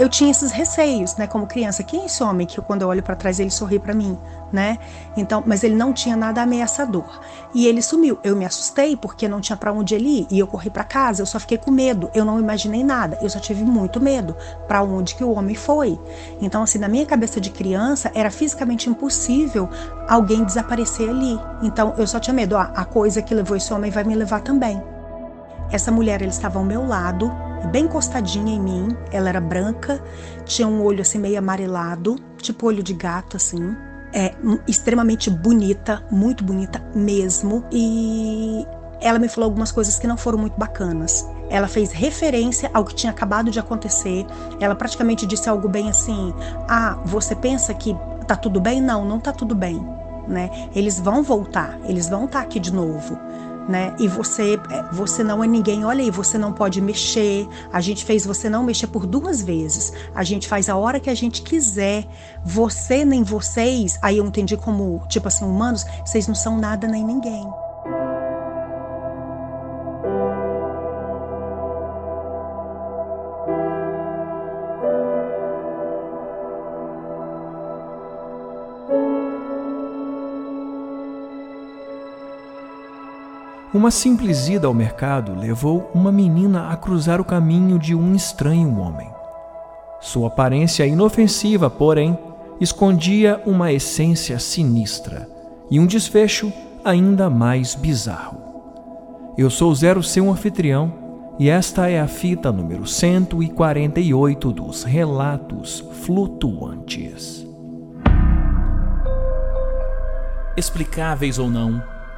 eu tinha esses receios, né, como criança. Quem é esse homem que quando eu olho para trás ele sorri para mim, né? Então, mas ele não tinha nada ameaçador. E ele sumiu. Eu me assustei porque não tinha para onde ele ir e eu corri para casa. Eu só fiquei com medo. Eu não imaginei nada. Eu só tive muito medo para onde que o homem foi. Então, assim, na minha cabeça de criança era fisicamente impossível alguém desaparecer ali. Então, eu só tinha medo. Ah, a coisa que levou esse homem vai me levar também. Essa mulher, ele estava ao meu lado, bem encostadinha em mim. Ela era branca, tinha um olho assim meio amarelado, tipo olho de gato assim. É extremamente bonita, muito bonita mesmo. E ela me falou algumas coisas que não foram muito bacanas. Ela fez referência ao que tinha acabado de acontecer. Ela praticamente disse algo bem assim: "Ah, você pensa que tá tudo bem? Não, não tá tudo bem." Né? Eles vão voltar, eles vão estar tá aqui de novo né? E você, é, você não é ninguém. Olha aí, você não pode mexer. A gente fez você não mexer por duas vezes. A gente faz a hora que a gente quiser. Você nem vocês. Aí eu entendi como, tipo assim, humanos, vocês não são nada nem ninguém. Uma simples ida ao mercado levou uma menina a cruzar o caminho de um estranho homem. Sua aparência inofensiva, porém, escondia uma essência sinistra e um desfecho ainda mais bizarro. Eu sou Zero, seu anfitrião, e esta é a fita número 148 dos Relatos Flutuantes. Explicáveis ou não,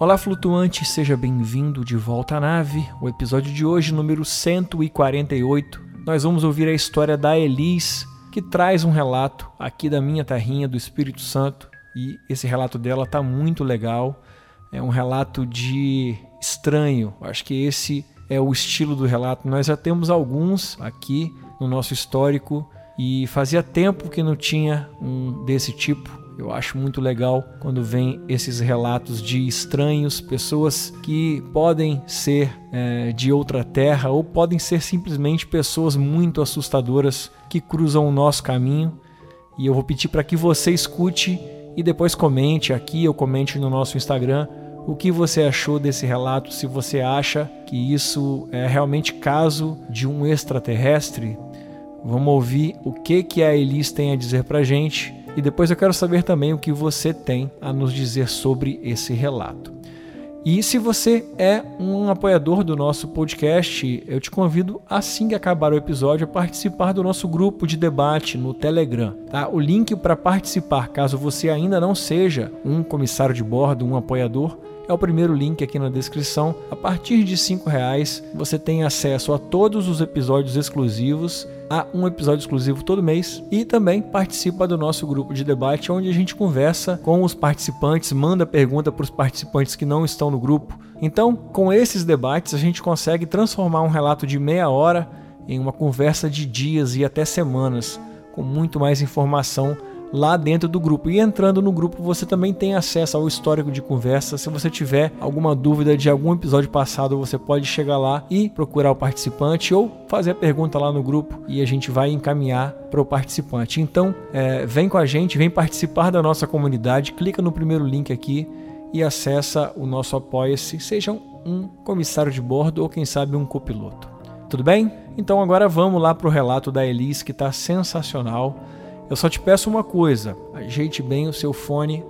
Olá, flutuante, seja bem-vindo de volta à nave. O episódio de hoje, número 148, nós vamos ouvir a história da Elis, que traz um relato aqui da minha terrinha do Espírito Santo. E esse relato dela tá muito legal. É um relato de estranho. Acho que esse é o estilo do relato. Nós já temos alguns aqui no nosso histórico e fazia tempo que não tinha um desse tipo. Eu acho muito legal quando vem esses relatos de estranhos, pessoas que podem ser é, de outra terra ou podem ser simplesmente pessoas muito assustadoras que cruzam o nosso caminho. E eu vou pedir para que você escute e depois comente aqui ou comente no nosso Instagram o que você achou desse relato, se você acha que isso é realmente caso de um extraterrestre. Vamos ouvir o que, que a Elis tem a dizer para gente e depois eu quero saber também o que você tem a nos dizer sobre esse relato. E se você é um apoiador do nosso podcast, eu te convido, assim que acabar o episódio, a participar do nosso grupo de debate no Telegram. Tá? O link para participar, caso você ainda não seja um comissário de bordo, um apoiador, é o primeiro link aqui na descrição. A partir de R$ reais você tem acesso a todos os episódios exclusivos, a um episódio exclusivo todo mês e também participa do nosso grupo de debate onde a gente conversa com os participantes, manda pergunta para os participantes que não estão no grupo. Então, com esses debates, a gente consegue transformar um relato de meia hora em uma conversa de dias e até semanas, com muito mais informação lá dentro do grupo. E entrando no grupo, você também tem acesso ao histórico de conversa. Se você tiver alguma dúvida de algum episódio passado, você pode chegar lá e procurar o participante ou fazer a pergunta lá no grupo e a gente vai encaminhar para o participante. Então, é, vem com a gente, vem participar da nossa comunidade, clica no primeiro link aqui e acessa o nosso Apoia-se, seja um comissário de bordo ou quem sabe um copiloto. Tudo bem? Então agora vamos lá para o relato da Elis que está sensacional. Eu só te peço uma coisa: ajeite bem o seu fone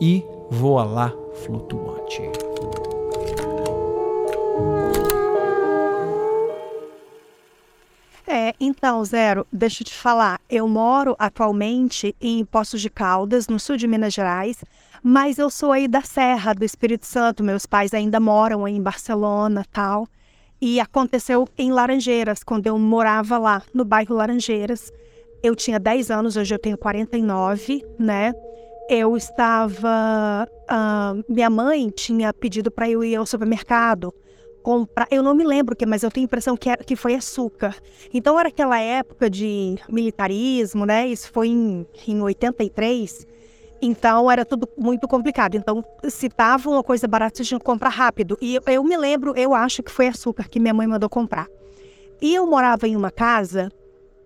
e voa lá flutuante. É, então, Zero, deixa eu te falar. Eu moro atualmente em Poços de Caldas, no sul de Minas Gerais, mas eu sou aí da Serra do Espírito Santo. Meus pais ainda moram em Barcelona, tal. E aconteceu em Laranjeiras, quando eu morava lá, no bairro Laranjeiras. Eu tinha 10 anos, hoje eu tenho 49, né? eu estava. Uh, minha mãe tinha pedido para eu ir ao supermercado comprar. Eu não me lembro o que, mas eu tenho a impressão que, era, que foi açúcar. Então era aquela época de militarismo, né? Isso foi em, em 83. Então era tudo muito complicado. Então, se tava uma coisa barata, você tinha que comprar rápido. E eu, eu me lembro, eu acho que foi açúcar que minha mãe mandou comprar. E eu morava em uma casa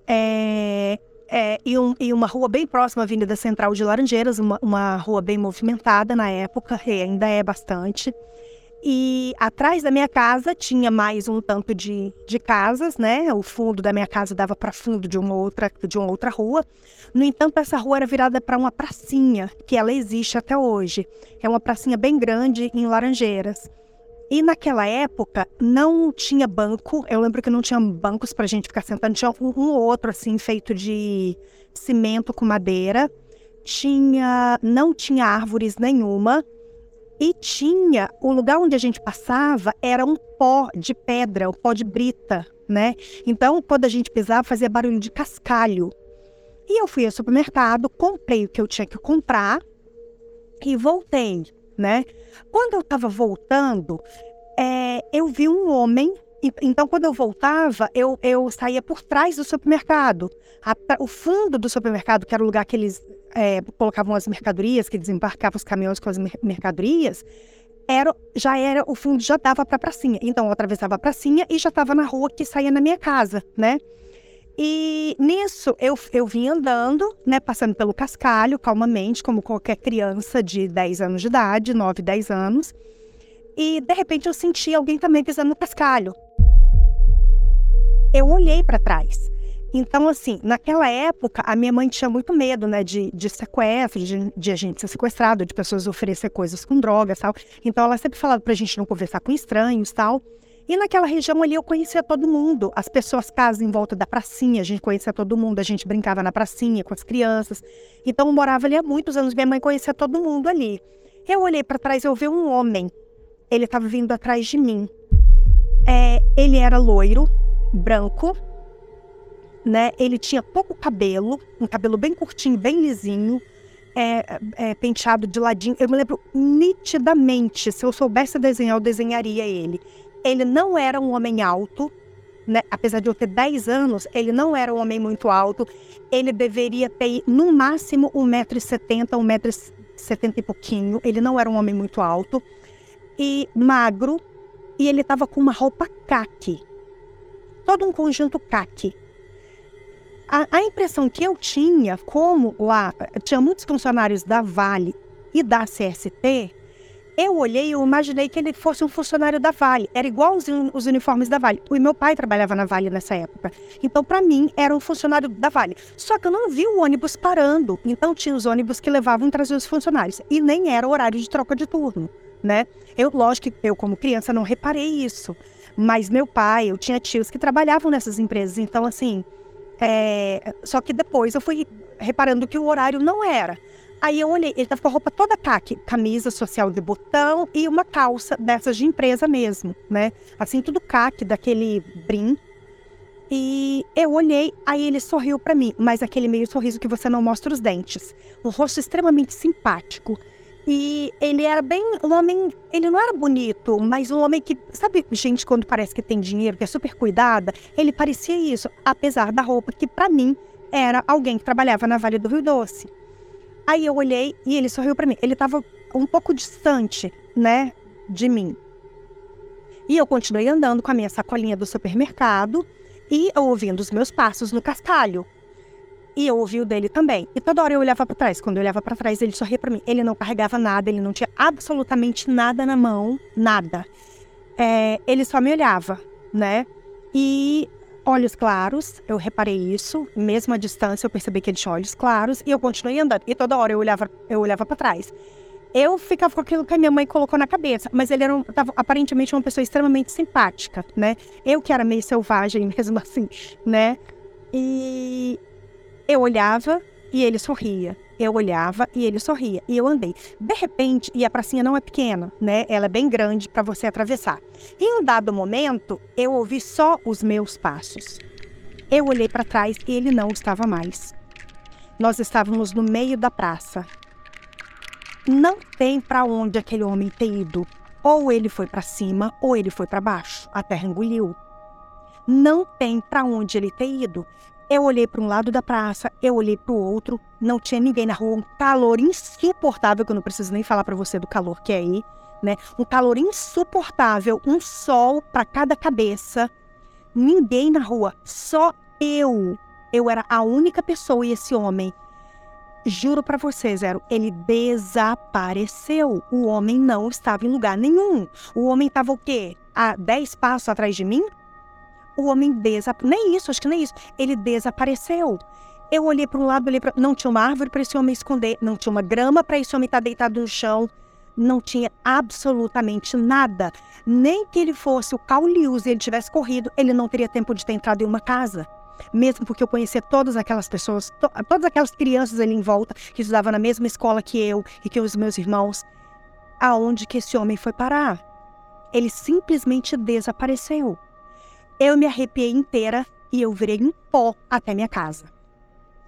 é, é, e, um, e, uma rua bem próxima à Avenida Central de Laranjeiras, uma, uma rua bem movimentada na época, e ainda é bastante. E atrás da minha casa tinha mais um tanto de, de casas, né? O fundo da minha casa dava para fundo de uma outra de uma outra rua. No entanto, essa rua era virada para uma pracinha, que ela existe até hoje. É uma pracinha bem grande em Laranjeiras. E naquela época não tinha banco. Eu lembro que não tinha bancos para a gente ficar sentando. Tinha um, um outro assim feito de cimento com madeira. Tinha, não tinha árvores nenhuma e tinha, o lugar onde a gente passava era um pó de pedra, um pó de brita, né? Então, quando a gente pisava, fazia barulho de cascalho. E eu fui ao supermercado, comprei o que eu tinha que comprar e voltei, né? Quando eu estava voltando, é, eu vi um homem. Então, quando eu voltava, eu, eu saía por trás do supermercado. A, o fundo do supermercado, que era o lugar que eles é, colocavam as mercadorias, que desembarcavam os caminhões com as mercadorias, era, já era, o fundo já dava para a pracinha. Então eu atravessava a pracinha e já estava na rua que saía na minha casa, né? E nisso eu, eu vim andando, né, passando pelo cascalho, calmamente, como qualquer criança de 10 anos de idade, 9, 10 anos. E de repente eu senti alguém também pisando no cascalho. Eu olhei para trás. Então, assim, naquela época, a minha mãe tinha muito medo, né, de, de sequestro, de, de a gente ser sequestrado, de pessoas oferecer coisas com drogas tal. Então, ela sempre falava pra gente não conversar com estranhos tal. E naquela região ali eu conhecia todo mundo. As pessoas casam em volta da pracinha, a gente conhecia todo mundo, a gente brincava na pracinha com as crianças. Então, eu morava ali há muitos anos, minha mãe conhecia todo mundo ali. Eu olhei para trás eu vi um homem. Ele estava vindo atrás de mim. É, ele era loiro, branco, né? Ele tinha pouco cabelo, um cabelo bem curtinho, bem lisinho, é, é, penteado de ladinho. Eu me lembro nitidamente, se eu soubesse desenhar, eu desenharia ele. Ele não era um homem alto, né? apesar de eu ter 10 anos, ele não era um homem muito alto. Ele deveria ter, no máximo, 1,70m, 1,70m e pouquinho. Ele não era um homem muito alto. E magro, e ele estava com uma roupa caque. Todo um conjunto caque a, a impressão que eu tinha, como lá tinha muitos funcionários da Vale e da CST, eu olhei e imaginei que ele fosse um funcionário da Vale. Era igual os, os uniformes da Vale. O meu pai trabalhava na Vale nessa época. Então, para mim, era um funcionário da Vale. Só que eu não vi o ônibus parando. Então, tinha os ônibus que levavam e traziam os funcionários. E nem era horário de troca de turno, né? Eu, lógico que eu, como criança, não reparei isso. Mas meu pai, eu tinha tios que trabalhavam nessas empresas. Então, assim, é, só que depois eu fui reparando que o horário não era. Aí eu olhei, ele estava com a roupa toda caque, camisa social de botão e uma calça dessas de empresa mesmo, né? Assim, tudo caque, daquele brim. E eu olhei, aí ele sorriu para mim, mas aquele meio sorriso que você não mostra os dentes. Um rosto extremamente simpático. E ele era bem um homem, ele não era bonito, mas um homem que, sabe, gente quando parece que tem dinheiro, que é super cuidada, ele parecia isso, apesar da roupa que para mim era alguém que trabalhava na Vale do Rio Doce. Aí eu olhei e ele sorriu para mim. Ele estava um pouco distante, né, de mim. E eu continuei andando com a minha sacolinha do supermercado e ouvindo os meus passos no cascalho. E eu ouvi o dele também. E toda hora eu olhava para trás. Quando eu olhava para trás, ele sorria para mim. Ele não carregava nada, ele não tinha absolutamente nada na mão, nada. É, ele só me olhava, né? E olhos claros, eu reparei isso. Mesmo à distância, eu percebi que ele tinha olhos claros. E eu continuei andando. E toda hora eu olhava, eu olhava para trás. Eu ficava com aquilo que a minha mãe colocou na cabeça, mas ele era um, tava, aparentemente uma pessoa extremamente simpática, né? Eu que era meio selvagem mesmo assim, né? E eu olhava e ele sorria. Eu olhava e ele sorria. E eu andei. De repente, e a pracinha não é pequena, né? Ela é bem grande para você atravessar. Em um dado momento, eu ouvi só os meus passos. Eu olhei para trás e ele não estava mais. Nós estávamos no meio da praça. não tem para onde aquele homem ter ido. Ou ele foi para cima ou ele foi para baixo. A terra engoliu. Não tem para onde ele ter ido. Eu olhei para um lado da praça, eu olhei para o outro, não tinha ninguém na rua, um calor insuportável, que eu não preciso nem falar para você do calor que é aí, né? Um calor insuportável, um sol para cada cabeça, ninguém na rua, só eu. Eu era a única pessoa e esse homem. Juro para você, Zero, ele desapareceu. O homem não estava em lugar nenhum. O homem estava o quê? A 10 passos atrás de mim? O homem desapareceu. Nem isso, acho que nem isso. Ele desapareceu. Eu olhei para um lado, olhei para. Não tinha uma árvore para esse homem esconder, não tinha uma grama para esse homem estar tá deitado no chão, não tinha absolutamente nada. Nem que ele fosse o Caulius e ele tivesse corrido, ele não teria tempo de ter entrado em uma casa. Mesmo porque eu conhecia todas aquelas pessoas, to todas aquelas crianças ali em volta, que estudavam na mesma escola que eu e que os meus irmãos. Aonde que esse homem foi parar? Ele simplesmente desapareceu. Eu me arrepiei inteira e eu virei em pó até minha casa.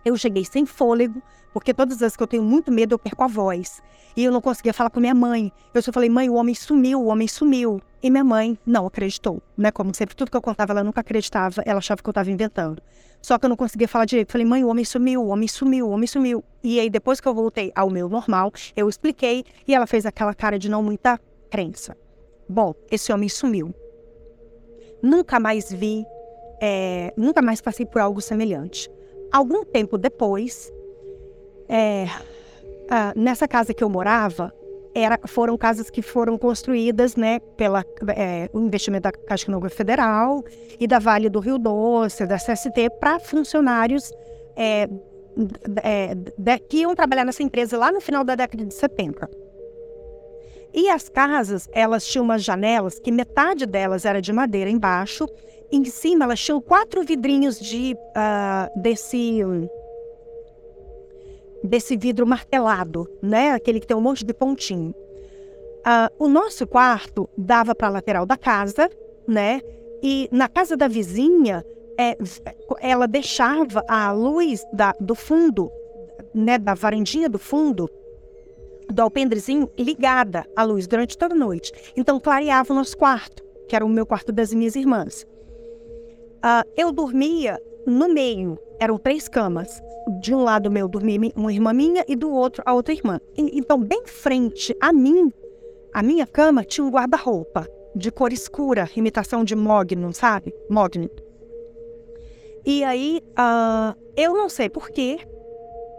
Eu cheguei sem fôlego, porque todas as vezes que eu tenho muito medo, eu perco a voz. E eu não conseguia falar com minha mãe. Eu só falei, mãe, o homem sumiu, o homem sumiu. E minha mãe não acreditou, né? Como sempre, tudo que eu contava, ela nunca acreditava, ela achava que eu estava inventando. Só que eu não conseguia falar direito. Falei, mãe, o homem sumiu, o homem sumiu, o homem sumiu. E aí, depois que eu voltei ao meu normal, eu expliquei e ela fez aquela cara de não muita crença. Bom, esse homem sumiu. Nunca mais vi, é, nunca mais passei por algo semelhante. Algum tempo depois, é, nessa casa que eu morava, era, foram casas que foram construídas né, pelo é, investimento da Caixa Econômica Federal e da Vale do Rio Doce, da CST, para funcionários é, é, de, que iam trabalhar nessa empresa lá no final da década de 70. E as casas, elas tinham umas janelas que metade delas era de madeira embaixo. Em cima, elas tinham quatro vidrinhos de uh, desse desse vidro martelado, né? Aquele que tem um monte de pontinho. Uh, o nosso quarto dava para a lateral da casa, né? E na casa da vizinha, é, ela deixava a luz da, do fundo, né? Da varandinha do fundo, do alpendrezinho ligada à luz durante toda a noite. Então clareava o nosso quarto, que era o meu quarto das minhas irmãs. Uh, eu dormia no meio, eram três camas. De um lado meu dormia uma irmã minha e do outro a outra irmã. E, então, bem frente a mim, a minha cama tinha um guarda-roupa de cor escura, imitação de Mogno, sabe? Mogno. E aí, uh, eu não sei porquê,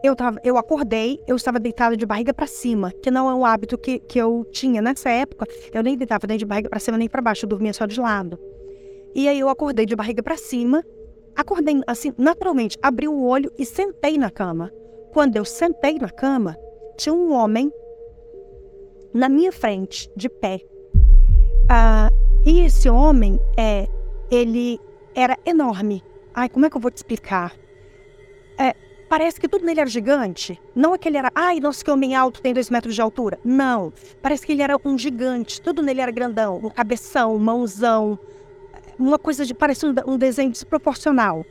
eu, tava, eu acordei, eu estava deitada de barriga para cima, que não é um hábito que, que eu tinha nessa época. Eu nem deitava nem de barriga para cima nem para baixo, eu dormia só de lado. E aí eu acordei de barriga para cima, acordei assim, naturalmente, abri o olho e sentei na cama. Quando eu sentei na cama, tinha um homem na minha frente, de pé. Ah, e esse homem, é, ele era enorme. Ai, como é que eu vou te explicar? É, Parece que tudo nele era gigante. Não é que ele era, ai, nossa, que homem alto tem dois metros de altura. Não. Parece que ele era um gigante. Tudo nele era grandão. Um cabeção, mãozão. Uma coisa de. parecia um, um desenho desproporcional.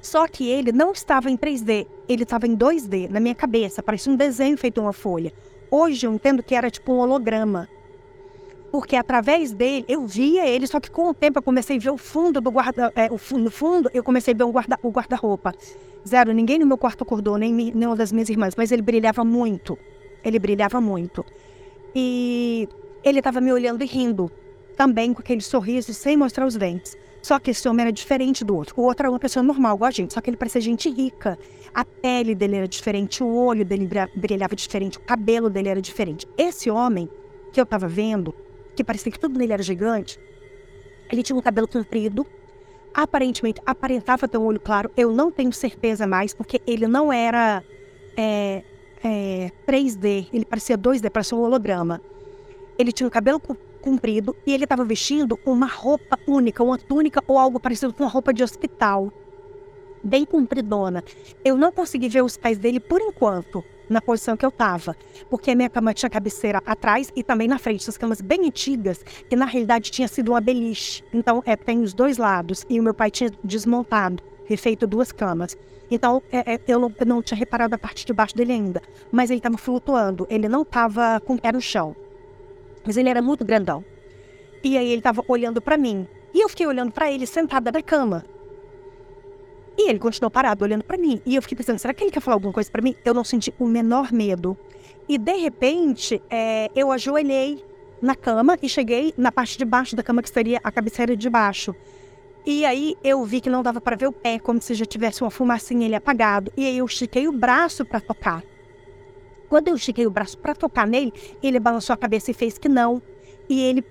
Só que ele não estava em 3D, ele estava em 2D, na minha cabeça. Parecia um desenho feito uma folha. Hoje eu entendo que era tipo um holograma. Porque através dele, eu via ele, só que com o tempo eu comecei a ver o fundo do guarda. É, o, no fundo, eu comecei a ver um guarda, o guarda-roupa. Zero, ninguém no meu quarto acordou, nem nenhuma das minhas irmãs, mas ele brilhava muito. Ele brilhava muito. E ele estava me olhando e rindo, também com aquele sorriso sem mostrar os dentes. Só que esse homem era diferente do outro. O outro era uma pessoa normal, igual a gente, só que ele parecia gente rica. A pele dele era diferente, o olho dele brilhava diferente, o cabelo dele era diferente. Esse homem que eu estava vendo, que parecia que tudo nele era gigante, ele tinha um cabelo comprido, aparentemente aparentava ter um olho claro. Eu não tenho certeza mais, porque ele não era é, é, 3D, ele parecia 2D, parecia um holograma. Ele tinha um cabelo comprido e ele estava vestindo uma roupa única, uma túnica ou algo parecido com uma roupa de hospital, bem compridona. Eu não consegui ver os pés dele por enquanto, na posição que eu estava, porque a minha cama tinha cabeceira atrás e também na frente, essas camas bem antigas, que na realidade tinha sido uma beliche. Então, é, tem os dois lados, e o meu pai tinha desmontado, refeito duas camas. Então, é, é, eu, não, eu, não, tinha reparado a parte de baixo dele ainda. Mas ele estava flutuando. Ele não estava com o pé no chão. Mas ele era muito grandão. E aí ele estava olhando para mim. E eu fiquei olhando para ele sentada na cama. E ele continuou parado olhando para mim. E eu fiquei pensando, será que ele quer falar alguma coisa para mim? Eu não senti o menor medo. E de repente, é, eu ajoelhei na cama e cheguei na parte de baixo da cama, que seria a cabeceira de baixo. E aí eu vi que não dava para ver o pé, como se já tivesse uma fumacinha ele apagado. E aí eu estiquei o braço para tocar. Quando eu estiquei o braço para tocar nele, ele balançou a cabeça e fez que não. E ele,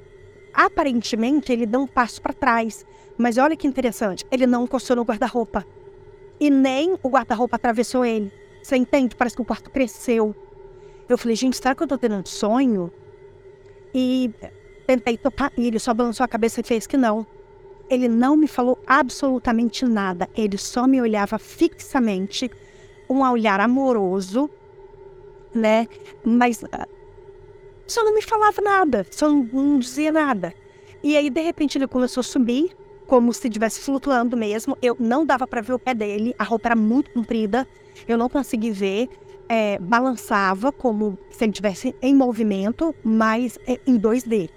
aparentemente, ele deu um passo para trás. Mas olha que interessante, ele não encostou no guarda-roupa. E nem o guarda-roupa atravessou ele. Você entende? Parece que o quarto cresceu. Eu falei, gente, será que eu tô tendo um sonho? E tentei tocar e ele só balançou a cabeça e fez que não. Ele não me falou absolutamente nada. Ele só me olhava fixamente, um olhar amoroso, né? Mas uh, só não me falava nada, só não, não dizia nada. E aí, de repente, ele começou a subir, como se estivesse flutuando mesmo. Eu não dava para ver o pé dele, a roupa era muito comprida, eu não consegui ver. É, balançava como se ele estivesse em movimento, mas é, em 2D.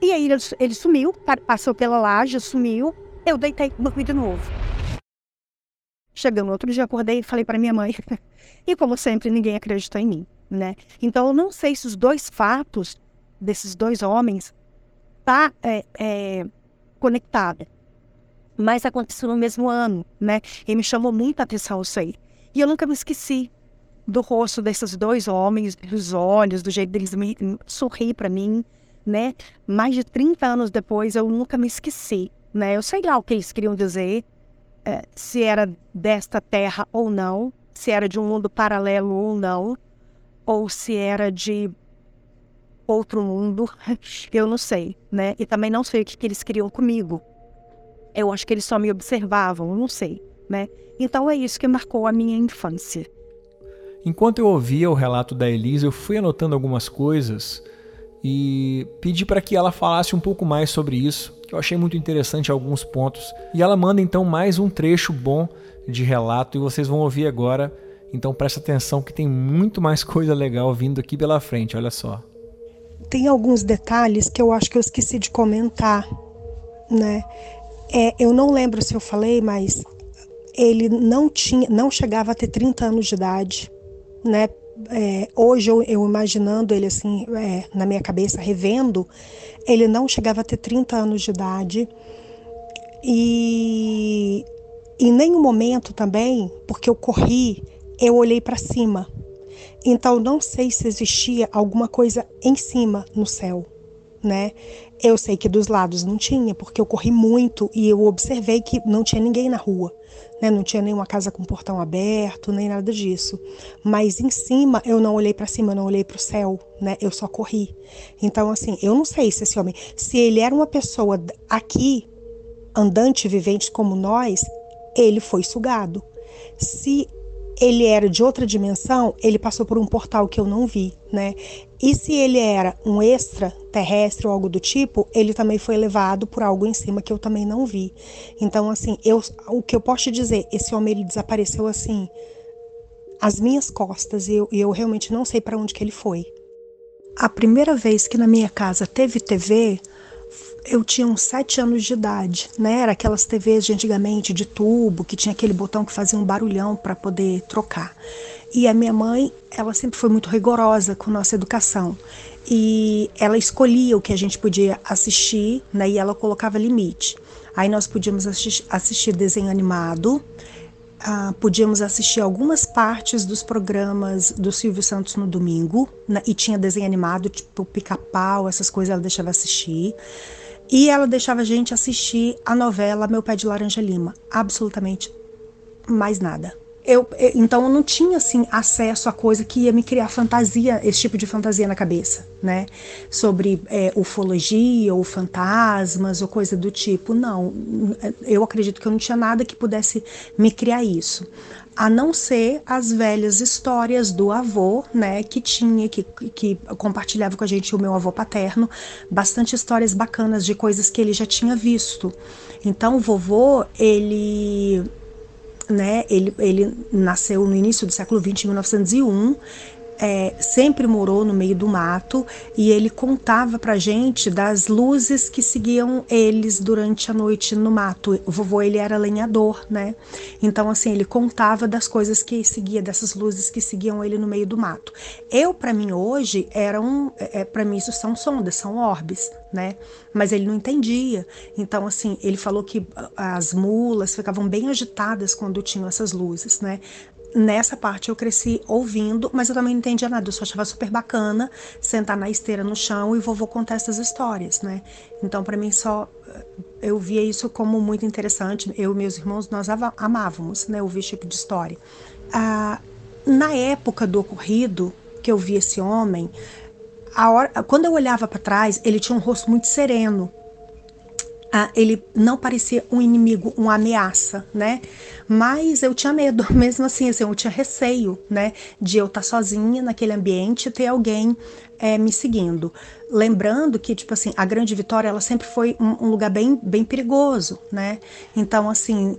E aí ele, ele sumiu, passou pela laje, sumiu. Eu deitei, dormi de novo. Chegando outro dia, acordei e falei para minha mãe. e como sempre, ninguém acreditou em mim, né? Então eu não sei se os dois fatos desses dois homens tá é, é, conectada. Mas aconteceu no mesmo ano, né? E me chamou muita atenção isso aí. E eu nunca me esqueci do rosto desses dois homens, dos olhos, do jeito deles me sorrir para mim, né? Mais de 30 anos depois, eu nunca me esqueci, né? Eu sei lá o que eles queriam dizer, é, se era desta terra ou não, se era de um mundo paralelo ou não, ou se era de outro mundo, eu não sei, né? E também não sei o que, que eles queriam comigo. Eu acho que eles só me observavam, não sei, né? Então é isso que marcou a minha infância. Enquanto eu ouvia o relato da Elisa, eu fui anotando algumas coisas e pedi para que ela falasse um pouco mais sobre isso, que eu achei muito interessante alguns pontos. E ela manda então mais um trecho bom de relato e vocês vão ouvir agora. Então presta atenção que tem muito mais coisa legal vindo aqui pela frente, olha só. Tem alguns detalhes que eu acho que eu esqueci de comentar, né? É, eu não lembro se eu falei, mas ele não tinha, não chegava a ter 30 anos de idade, né? é, hoje eu, eu, imaginando ele assim, é, na minha cabeça, revendo, ele não chegava a ter 30 anos de idade. E em nenhum momento também, porque eu corri, eu olhei para cima. Então não sei se existia alguma coisa em cima no céu, né? Eu sei que dos lados não tinha, porque eu corri muito e eu observei que não tinha ninguém na rua né? Não tinha nenhuma casa com portão aberto, nem nada disso. Mas em cima, eu não olhei para cima, eu não olhei para o céu, né? Eu só corri. Então, assim, eu não sei se esse homem, se ele era uma pessoa aqui, andante, vivente como nós, ele foi sugado. Se ele era de outra dimensão, ele passou por um portal que eu não vi, né? E se ele era um extraterrestre ou algo do tipo, ele também foi levado por algo em cima que eu também não vi. Então, assim, eu, o que eu posso te dizer, esse homem ele desapareceu assim, às minhas costas, e eu, eu realmente não sei para onde que ele foi. A primeira vez que na minha casa teve TV, eu tinha uns sete anos de idade, né? Era aquelas TVs de antigamente, de tubo, que tinha aquele botão que fazia um barulhão para poder trocar. E a minha mãe, ela sempre foi muito rigorosa com nossa educação. E ela escolhia o que a gente podia assistir, né? E ela colocava limite. Aí nós podíamos assistir, desenho animado, ah, podíamos assistir algumas partes dos programas do Silvio Santos no domingo, né? e tinha desenho animado, tipo pica-pau, essas coisas ela deixava assistir. E ela deixava a gente assistir a novela Meu Pé de Laranja Lima. Absolutamente mais nada. Eu, então eu não tinha assim acesso a coisa que ia me criar fantasia, esse tipo de fantasia na cabeça, né? Sobre é, ufologia ou fantasmas ou coisa do tipo. Não, eu acredito que eu não tinha nada que pudesse me criar isso a não ser as velhas histórias do avô, né, que tinha, que, que compartilhava com a gente o meu avô paterno, bastante histórias bacanas de coisas que ele já tinha visto. Então, o vovô, ele né? Ele, ele nasceu no início do século XX, em 1901 é, sempre morou no meio do mato e ele contava pra gente das luzes que seguiam eles durante a noite no mato. O vovô ele era lenhador, né? Então assim ele contava das coisas que seguia dessas luzes que seguiam ele no meio do mato. Eu para mim hoje eram é para mim isso são sondas, são orbes, né? Mas ele não entendia. Então assim ele falou que as mulas ficavam bem agitadas quando tinham essas luzes, né? Nessa parte eu cresci ouvindo, mas eu também não entendia nada. Eu só achava super bacana sentar na esteira no chão e vovô contar essas histórias, né? Então, para mim, só eh, eu via isso como muito interessante. Eu e meus irmãos, nós amávamos, né? Ouvir esse tipo de história. Ah, na época do ocorrido, que eu vi esse homem, a hora, quando eu olhava para trás, ele tinha um rosto muito sereno, ah, ele não parecia um inimigo, uma ameaça, né? Mas eu tinha medo, mesmo assim, assim eu tinha receio, né? De eu estar sozinha naquele ambiente e ter alguém é, me seguindo. Lembrando que, tipo assim, a Grande Vitória, ela sempre foi um, um lugar bem, bem perigoso, né? Então, assim,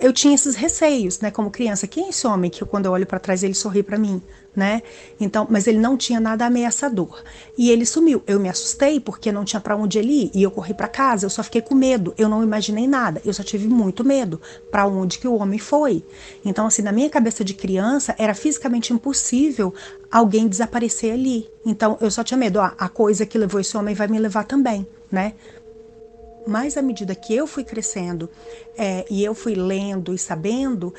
eu tinha esses receios, né, como criança. Quem é esse homem que quando eu olho para trás ele sorri para mim, né? Então, mas ele não tinha nada ameaçador. E ele sumiu. Eu me assustei porque não tinha para onde ele ir e eu corri para casa. Eu só fiquei com medo. Eu não imaginei nada. Eu só tive muito medo para onde que o homem foi. Então, assim, na minha cabeça de criança era fisicamente impossível alguém desaparecer ali. Então, eu só tinha medo. Ah, a coisa que levou esse homem vai me levar também, né? Mas à medida que eu fui crescendo é, e eu fui lendo e sabendo,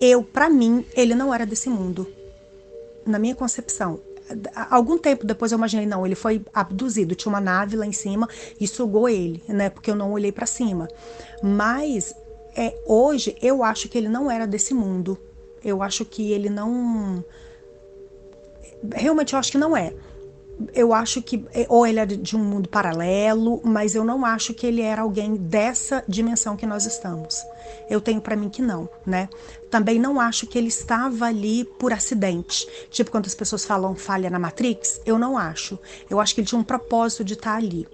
eu, para mim, ele não era desse mundo. Na minha concepção, algum tempo depois eu imaginei, não, ele foi abduzido, tinha uma nave lá em cima e sugou ele, né? Porque eu não olhei para cima. Mas é, hoje eu acho que ele não era desse mundo. Eu acho que ele não. Realmente eu acho que não é eu acho que é, ou ele é de um mundo paralelo, mas eu não acho que ele era alguém dessa dimensão que nós estamos. Eu tenho para mim que não, né? Também não acho que ele estava ali por acidente. Tipo quando as pessoas falam falha na Matrix, eu não acho. Eu acho que ele tinha um propósito de estar ali.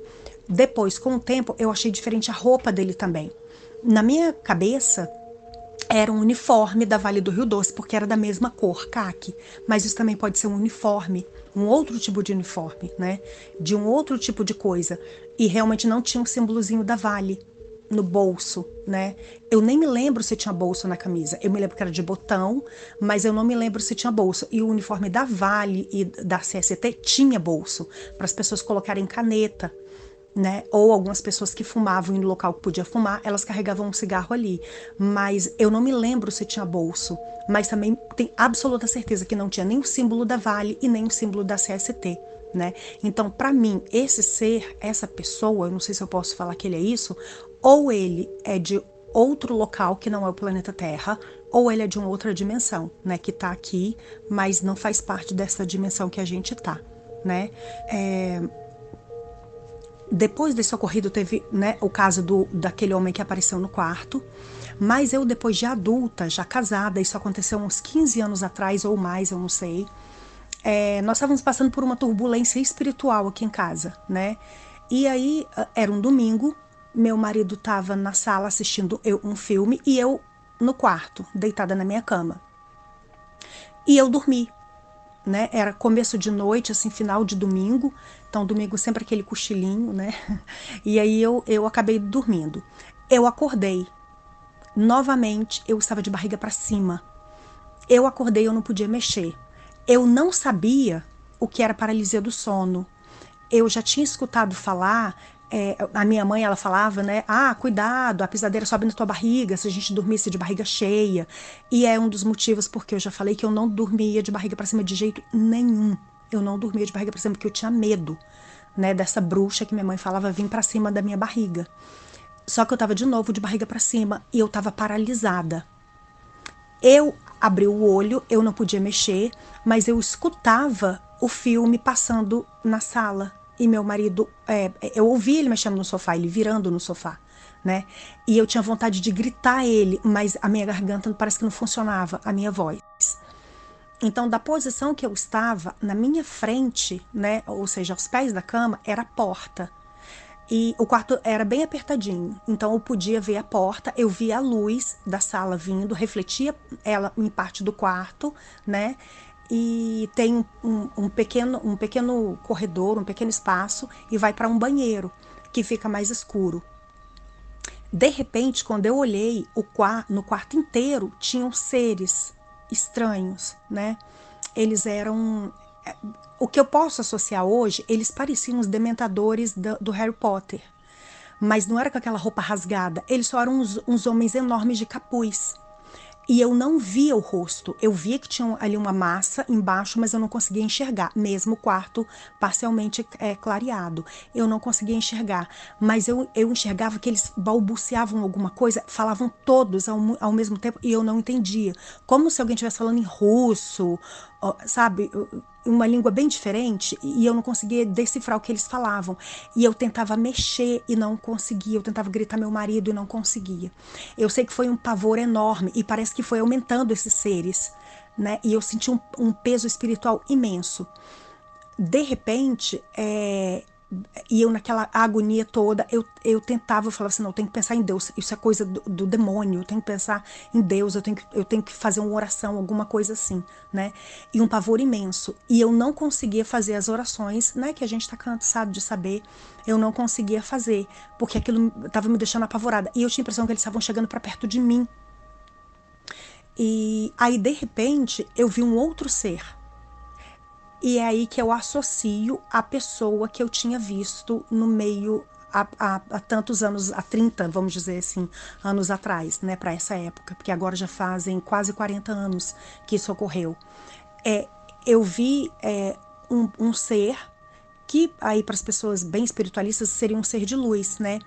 Depois, com o tempo, eu achei diferente a roupa dele também. Na minha cabeça, era um uniforme da Vale do Rio Doce, porque era da mesma cor, caque. Mas isso também pode ser um uniforme um outro tipo de uniforme, né? De um outro tipo de coisa. E realmente não tinha um símbolozinho da Vale no bolso, né? Eu nem me lembro se tinha bolso na camisa. Eu me lembro que era de botão, mas eu não me lembro se tinha bolso. E o uniforme da Vale e da CST tinha bolso para as pessoas colocarem caneta né? Ou algumas pessoas que fumavam no local que podia fumar, elas carregavam um cigarro ali. Mas eu não me lembro se tinha bolso. Mas também tenho absoluta certeza que não tinha nem o símbolo da Vale e nem o símbolo da CST. Né? Então, para mim, esse ser, essa pessoa, eu não sei se eu posso falar que ele é isso, ou ele é de outro local que não é o planeta Terra, ou ele é de uma outra dimensão, né? Que tá aqui, mas não faz parte dessa dimensão que a gente tá, né? É, depois desse ocorrido teve né, o caso do, daquele homem que apareceu no quarto, mas eu depois de adulta, já casada, isso aconteceu uns 15 anos atrás ou mais, eu não sei, é, nós estávamos passando por uma turbulência espiritual aqui em casa, né? E aí ah, era um domingo, meu marido estava na sala assistindo eu, um filme e eu no quarto, deitada na minha cama. E eu dormi, né? Era começo de noite, assim, final de domingo. Então, domingo sempre aquele cochilinho, né? E aí eu, eu acabei dormindo. Eu acordei. Novamente, eu estava de barriga para cima. Eu acordei, eu não podia mexer. Eu não sabia o que era paralisia do sono. Eu já tinha escutado falar é, a minha mãe ela falava, né? Ah, cuidado, a pisadeira sobe na tua barriga se a gente dormisse de barriga cheia. E é um dos motivos porque eu já falei que eu não dormia de barriga para cima de jeito nenhum eu não dormia de barriga para cima porque eu tinha medo, né, dessa bruxa que minha mãe falava vir para cima da minha barriga. Só que eu tava de novo de barriga para cima e eu tava paralisada. Eu abri o olho, eu não podia mexer, mas eu escutava o filme passando na sala. E meu marido, é, eu ouvi ele mexendo no sofá, ele virando no sofá, né? E eu tinha vontade de gritar ele, mas a minha garganta parece que não funcionava, a minha voz. Então, da posição que eu estava, na minha frente, né, ou seja, aos pés da cama, era a porta. E o quarto era bem apertadinho, então eu podia ver a porta, eu via a luz da sala vindo, refletia ela em parte do quarto, né? E tem um, um pequeno, um pequeno corredor, um pequeno espaço, e vai para um banheiro que fica mais escuro. De repente, quando eu olhei, quarto, no quarto inteiro tinham seres estranhos, né? Eles eram o que eu posso associar hoje, eles pareciam os dementadores do, do Harry Potter. Mas não era com aquela roupa rasgada, eles só eram uns, uns homens enormes de capuz e eu não via o rosto. Eu via que tinha ali uma massa embaixo, mas eu não conseguia enxergar, mesmo o quarto parcialmente é, clareado. Eu não conseguia enxergar, mas eu, eu enxergava que eles balbuciavam alguma coisa, falavam todos ao, ao mesmo tempo e eu não entendia. Como se alguém estivesse falando em russo, sabe? Uma língua bem diferente e eu não conseguia decifrar o que eles falavam. E eu tentava mexer e não conseguia. Eu tentava gritar meu marido e não conseguia. Eu sei que foi um pavor enorme e parece que foi aumentando esses seres, né? E eu senti um, um peso espiritual imenso. De repente, é, e eu naquela agonia toda, eu, eu tentava, eu falava assim, não, eu tenho que pensar em Deus, isso é coisa do, do, demônio, eu tenho que pensar em Deus, eu tenho, que, eu tenho que fazer uma oração, alguma coisa assim, né? E um pavor imenso. E eu não conseguia fazer as orações, né, que a gente está cansado de saber, eu não conseguia fazer, porque aquilo estava me deixando apavorada. E eu tinha a impressão que eles estavam chegando para perto de mim. E aí, de repente, eu vi um outro ser, e é aí que eu associo a pessoa que eu tinha visto no meio há, tantos anos, há 30, vamos dizer assim, anos atrás, né, para essa época, porque agora já fazem quase 40 anos que isso ocorreu. É, eu vi é, um, um ser que aí para as pessoas bem espiritualistas seria um ser de luz, né?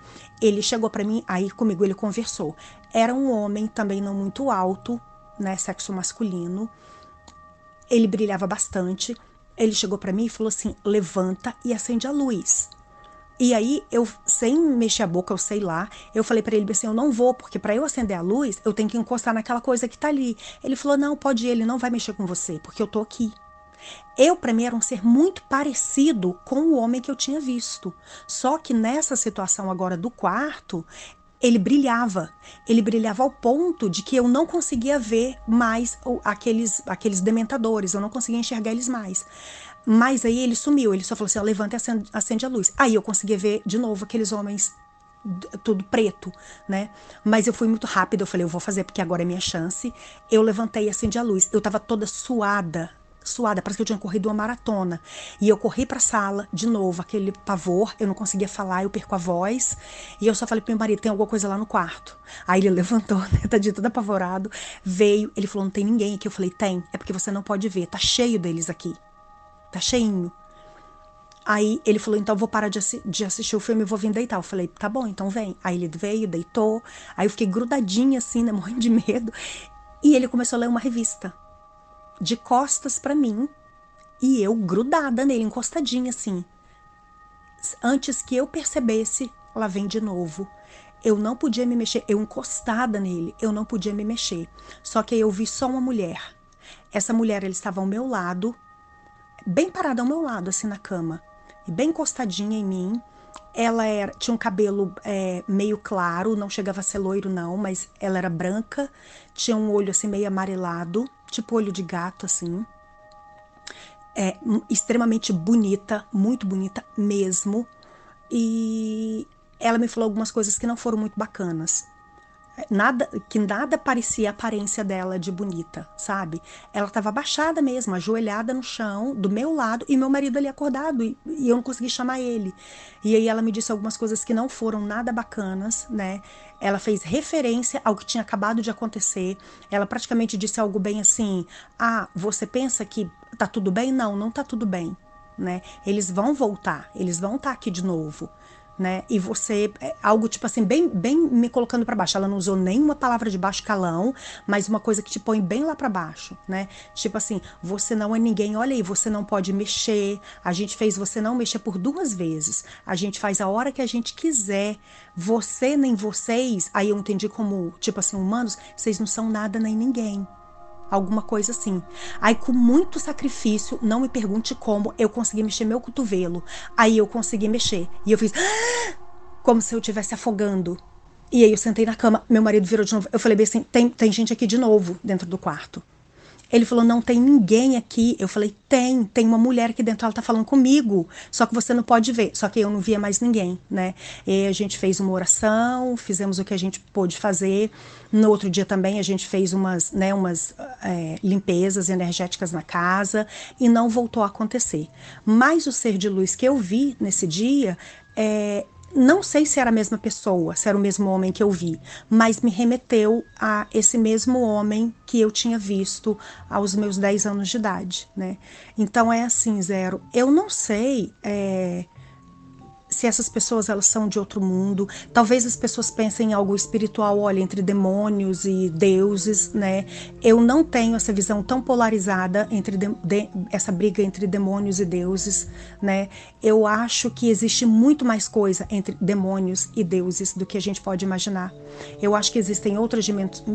Ele chegou para mim, aí comigo ele conversou. Era um homem também não muito alto, né, sexo masculino. Ele brilhava bastante, ele chegou para mim e falou assim: levanta e acende a luz. E aí, eu, sem mexer a boca, eu sei lá, eu falei para ele assim: eu não vou, porque para eu acender a luz, eu tenho que encostar naquela coisa que tá ali. Ele falou: não, pode ir, ele não vai mexer com você, porque eu tô aqui. Eu, para mim, era um ser muito parecido com o homem que eu tinha visto. Só que nessa situação agora do quarto, ele brilhava. Ele brilhava ao ponto de que eu não conseguia ver mais aqueles, aqueles dementadores, eu não conseguia enxergar eles mais. Mas aí ele sumiu, ele só falou assim: levanta e acende, acende a luz. Aí eu conseguia ver de novo aqueles homens tudo preto, né? Mas eu fui muito rápida, eu falei, eu vou fazer porque agora é minha chance. Eu levantei e acendi a luz. Eu tava toda suada, suada, parece que eu tinha corrido uma maratona. E eu corri para a sala, de novo, aquele pavor, eu não conseguia falar, eu perco a voz. E eu só falei pro meu marido: tem alguma coisa lá no quarto. Aí ele levantou, né, tadinho, todo apavorado, veio, ele falou: não tem ninguém aqui. Eu falei: tem, é porque você não pode ver, tá cheio deles aqui. Tá cheinho. Aí ele falou: então vou parar de, assi de, assistir o filme e vou vir deitar. Eu falei: tá bom, então vem. Aí ele veio, deitou. Aí eu fiquei grudadinha assim, né, morrendo de medo. E ele começou a ler uma revista de costas para mim e eu grudada nele, encostadinha assim. Antes que eu percebesse, ela vem de novo. Eu não podia me mexer, eu encostada nele, eu não podia me mexer. Só que eu vi só uma mulher. Essa mulher, ela estava ao meu lado, bem parada ao meu lado, assim na cama, e bem encostadinha em mim. Ela era, tinha um cabelo é, meio claro, não chegava a ser loiro, não, mas ela era branca, tinha um olho assim meio amarelado tipo olho de gato, assim. É extremamente bonita, muito bonita mesmo. E ela me falou algumas coisas que não foram muito bacanas nada que nada parecia a aparência dela de bonita, sabe? Ela estava abaixada mesmo, ajoelhada no chão, do meu lado, e meu marido ali acordado, e, e, eu não consegui chamar ele. E aí ela me disse algumas coisas que não foram nada bacanas, né? Ela fez referência ao que tinha acabado de acontecer. Ela praticamente disse algo bem assim: "Ah, você pensa que tá tudo bem? Não, não tá tudo bem." Né? Eles vão voltar, eles vão estar tá aqui de novo né? E você é, algo tipo assim bem bem me colocando para baixo. Ela não usou nenhuma palavra de baixo calão, mas uma coisa que te põe bem lá para baixo, né? Tipo assim, você não é ninguém. Olha aí, você não pode mexer. A gente fez você não mexer por duas vezes. A gente faz a hora que a gente quiser. Você nem vocês. Aí eu entendi como tipo assim, humanos, vocês não são nada nem ninguém alguma coisa assim. Aí, com muito sacrifício, não me pergunte como, eu consegui mexer meu cotovelo. Aí eu consegui mexer. E eu fiz. como se eu estivesse afogando. E aí eu sentei na cama, meu marido virou de novo. Eu falei bem assim: tem, tem gente aqui de novo dentro do quarto. Ele falou: não tem ninguém aqui. Eu falei: tem, tem uma mulher aqui dentro, ela tá falando comigo. Só que você não pode ver. Só que eu não via mais ninguém, né? E a gente fez uma oração, fizemos o que a gente pôde fazer. No outro dia também a gente fez umas, né, umas é, limpezas energéticas na casa e não voltou a acontecer. Mas o ser de luz que eu vi nesse dia é, não sei se era a mesma pessoa, se era o mesmo homem que eu vi, mas me remeteu a esse mesmo homem que eu tinha visto aos meus 10 anos de idade, né? Então é assim, Zero, eu não sei é, se essas pessoas elas são de outro mundo. Talvez as pessoas pensem em algo espiritual, olha, entre demônios e deuses, né? Eu não tenho essa visão tão polarizada entre de, de, essa briga entre demônios e deuses, né? Eu acho que existe muito mais coisa entre demônios e deuses do que a gente pode imaginar. Eu acho que existem outras,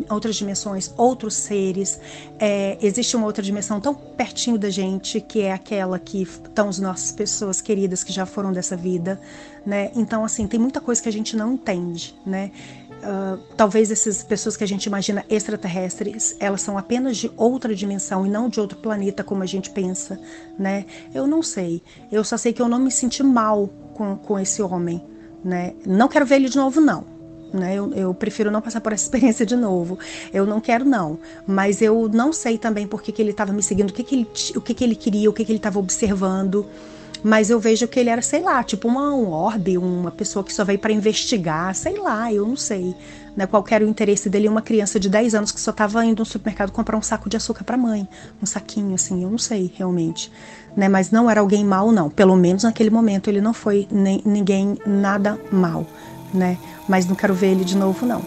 outras dimensões outros seres. É, existe uma outra dimensão tão pertinho da gente que é aquela que estão as nossas pessoas queridas que já foram dessa vida né? Então, assim, tem muita coisa que a gente não entende, né? Uh, talvez essas pessoas que a gente imagina extraterrestres, elas são apenas de outra dimensão e não de outro planeta como a gente pensa, né? Eu não sei. Eu só sei que eu não me senti mal com, com esse homem, né? Não quero ver ele de novo, não. Né? Eu, eu, prefiro não passar por essa experiência de novo. Eu não quero, não. Mas eu não sei também por que, que ele estava me seguindo, o que, que, ele, o que, que ele queria, o que, que ele estava observando mas eu vejo que ele era, sei lá, tipo uma, um orbe, uma pessoa que só veio para investigar, sei lá, eu não sei. Né, qual era o interesse dele uma criança de 10 anos que só estava indo no supermercado comprar um saco de açúcar para mãe, um saquinho assim, eu não sei realmente, né, mas não era alguém mal não, pelo menos naquele momento ele não foi nem, ninguém nada mal, né, mas não quero ver ele de novo não.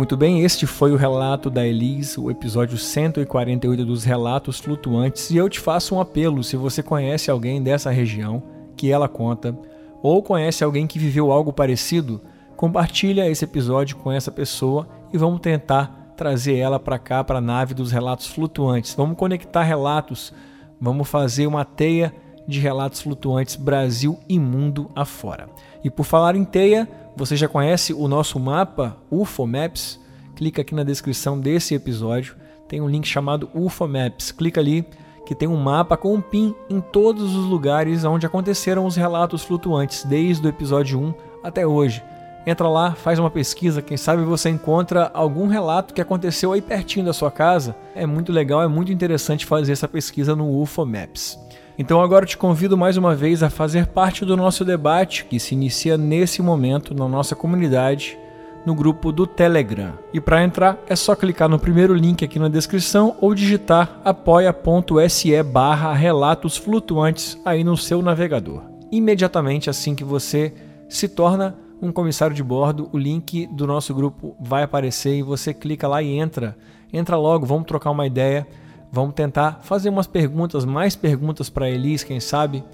Muito bem, este foi o relato da Elis, o episódio 148 dos Relatos Flutuantes, e eu te faço um apelo, se você conhece alguém dessa região que ela conta, ou conhece alguém que viveu algo parecido, compartilha esse episódio com essa pessoa e vamos tentar trazer ela para cá, para a nave dos relatos flutuantes. Vamos conectar relatos, vamos fazer uma teia de relatos flutuantes Brasil e mundo afora. E por falar em teia, você já conhece o nosso mapa UFO Maps? Clica aqui na descrição desse episódio, tem um link chamado UFO Maps. Clica ali que tem um mapa com um pin em todos os lugares onde aconteceram os relatos flutuantes, desde o episódio 1 até hoje. Entra lá, faz uma pesquisa, quem sabe você encontra algum relato que aconteceu aí pertinho da sua casa. É muito legal, é muito interessante fazer essa pesquisa no UFO Maps. Então agora te convido mais uma vez a fazer parte do nosso debate que se inicia nesse momento na nossa comunidade no grupo do Telegram. E para entrar é só clicar no primeiro link aqui na descrição ou digitar apoia.se barra relatos flutuantes aí no seu navegador. Imediatamente assim que você se torna um comissário de bordo, o link do nosso grupo vai aparecer e você clica lá e entra. Entra logo, vamos trocar uma ideia Vamos tentar fazer umas perguntas, mais perguntas para Elis, quem sabe.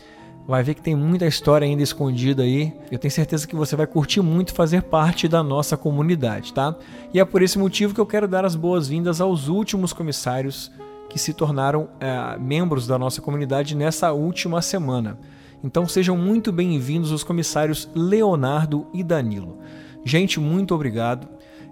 Vai ver que tem muita história ainda escondida aí. Eu tenho certeza que você vai curtir muito fazer parte da nossa comunidade, tá? E é por esse motivo que eu quero dar as boas-vindas aos últimos comissários que se tornaram é, membros da nossa comunidade nessa última semana. Então sejam muito bem-vindos os comissários Leonardo e Danilo. Gente, muito obrigado.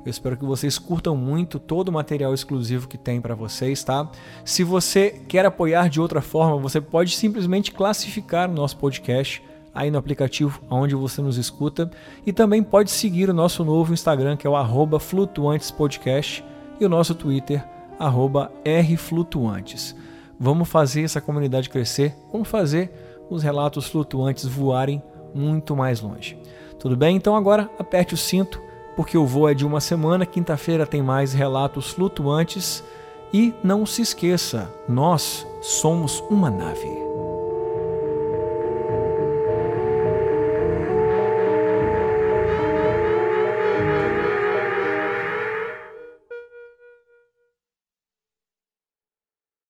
Eu espero que vocês curtam muito todo o material exclusivo que tem para vocês, tá? Se você quer apoiar de outra forma, você pode simplesmente classificar o nosso podcast aí no aplicativo onde você nos escuta e também pode seguir o nosso novo Instagram que é o @flutuantespodcast e o nosso Twitter @rflutuantes. Vamos fazer essa comunidade crescer, vamos fazer os relatos flutuantes voarem muito mais longe. Tudo bem? Então agora aperte o cinto porque o voo é de uma semana, quinta-feira tem mais relatos flutuantes. E não se esqueça, nós somos uma nave.